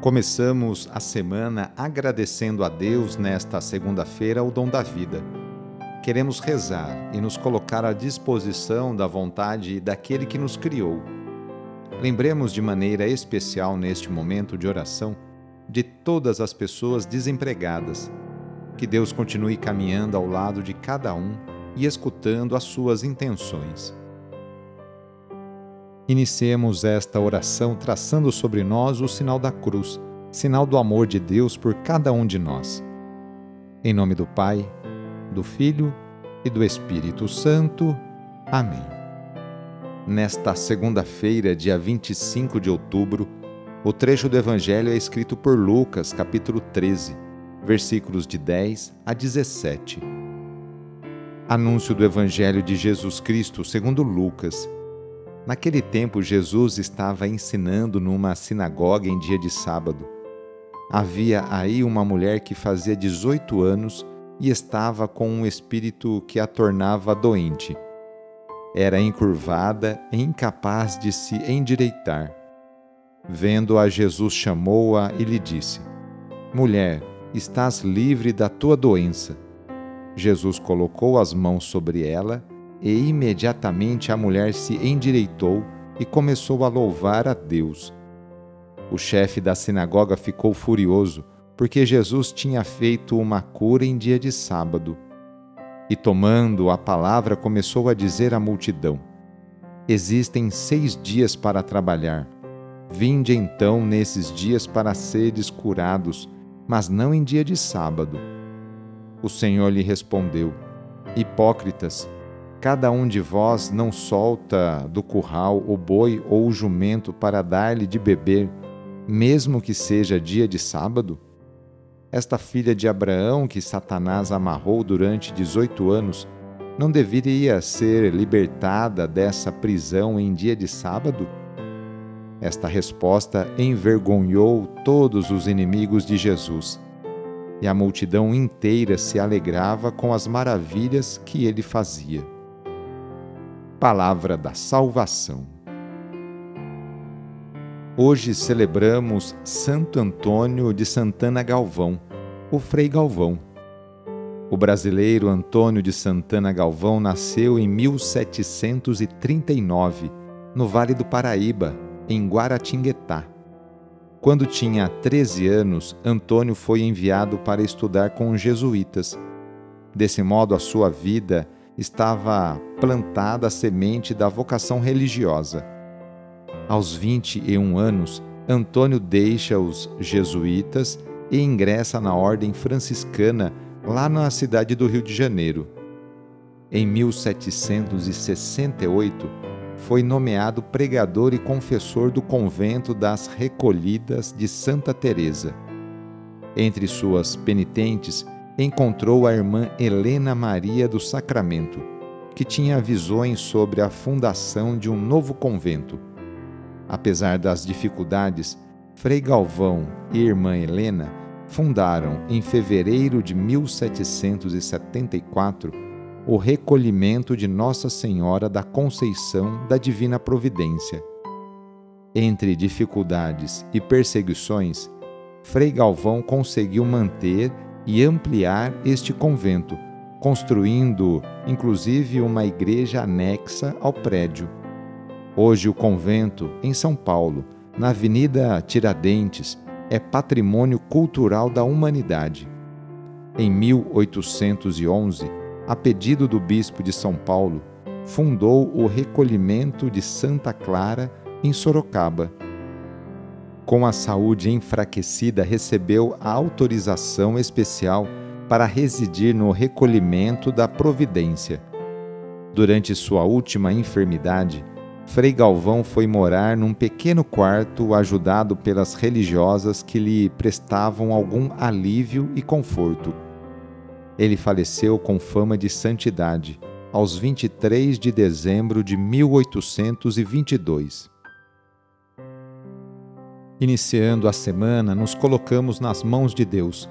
Começamos a semana agradecendo a Deus nesta segunda-feira o dom da vida. Queremos rezar e nos colocar à disposição da vontade daquele que nos criou. Lembremos de maneira especial neste momento de oração de todas as pessoas desempregadas. Que Deus continue caminhando ao lado de cada um e escutando as suas intenções. Iniciemos esta oração traçando sobre nós o sinal da cruz, sinal do amor de Deus por cada um de nós. Em nome do Pai, do Filho e do Espírito Santo. Amém. Nesta segunda-feira, dia 25 de outubro, o trecho do Evangelho é escrito por Lucas, capítulo 13, versículos de 10 a 17. Anúncio do Evangelho de Jesus Cristo segundo Lucas Naquele tempo, Jesus estava ensinando numa sinagoga em dia de sábado. Havia aí uma mulher que fazia 18 anos e estava com um espírito que a tornava doente. Era encurvada e incapaz de se endireitar. Vendo-a, Jesus chamou-a e lhe disse: Mulher, estás livre da tua doença. Jesus colocou as mãos sobre ela e imediatamente a mulher se endireitou e começou a louvar a Deus. O chefe da sinagoga ficou furioso, porque Jesus tinha feito uma cura em dia de sábado. E tomando a palavra, começou a dizer à multidão: Existem seis dias para trabalhar. Vinde então nesses dias para seres curados, mas não em dia de sábado. O Senhor lhe respondeu: Hipócritas, Cada um de vós não solta do curral o boi ou o jumento para dar-lhe de beber, mesmo que seja dia de sábado? Esta filha de Abraão que Satanás amarrou durante dezoito anos, não deveria ser libertada dessa prisão em dia de sábado? Esta resposta envergonhou todos os inimigos de Jesus, e a multidão inteira se alegrava com as maravilhas que ele fazia. Palavra da Salvação. Hoje celebramos Santo Antônio de Santana Galvão, o Frei Galvão. O brasileiro Antônio de Santana Galvão nasceu em 1739, no Vale do Paraíba, em Guaratinguetá. Quando tinha 13 anos, Antônio foi enviado para estudar com os jesuítas. Desse modo, a sua vida estava plantada a semente da vocação religiosa. Aos 21 anos, Antônio deixa os jesuítas e ingressa na ordem franciscana lá na cidade do Rio de Janeiro. Em 1768, foi nomeado pregador e confessor do convento das Recolhidas de Santa Teresa. Entre suas penitentes, encontrou a irmã Helena Maria do Sacramento, que tinha visões sobre a fundação de um novo convento. Apesar das dificuldades, Frei Galvão e irmã Helena fundaram, em fevereiro de 1774, o recolhimento de Nossa Senhora da Conceição da Divina Providência. Entre dificuldades e perseguições, Frei Galvão conseguiu manter e ampliar este convento, construindo inclusive uma igreja anexa ao prédio. Hoje, o convento, em São Paulo, na Avenida Tiradentes, é patrimônio cultural da humanidade. Em 1811, a pedido do bispo de São Paulo, fundou o recolhimento de Santa Clara, em Sorocaba com a saúde enfraquecida, recebeu a autorização especial para residir no recolhimento da Providência. Durante sua última enfermidade, Frei Galvão foi morar num pequeno quarto ajudado pelas religiosas que lhe prestavam algum alívio e conforto. Ele faleceu com fama de santidade, aos 23 de dezembro de 1822. Iniciando a semana, nos colocamos nas mãos de Deus.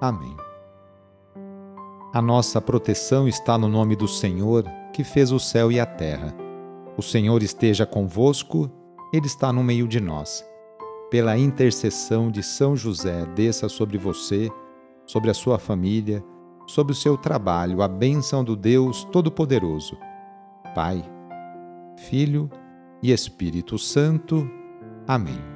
Amém. A nossa proteção está no nome do Senhor, que fez o céu e a terra. O Senhor esteja convosco, Ele está no meio de nós. Pela intercessão de São José, desça sobre você, sobre a sua família, sobre o seu trabalho, a bênção do Deus Todo-Poderoso. Pai, Filho e Espírito Santo. Amém.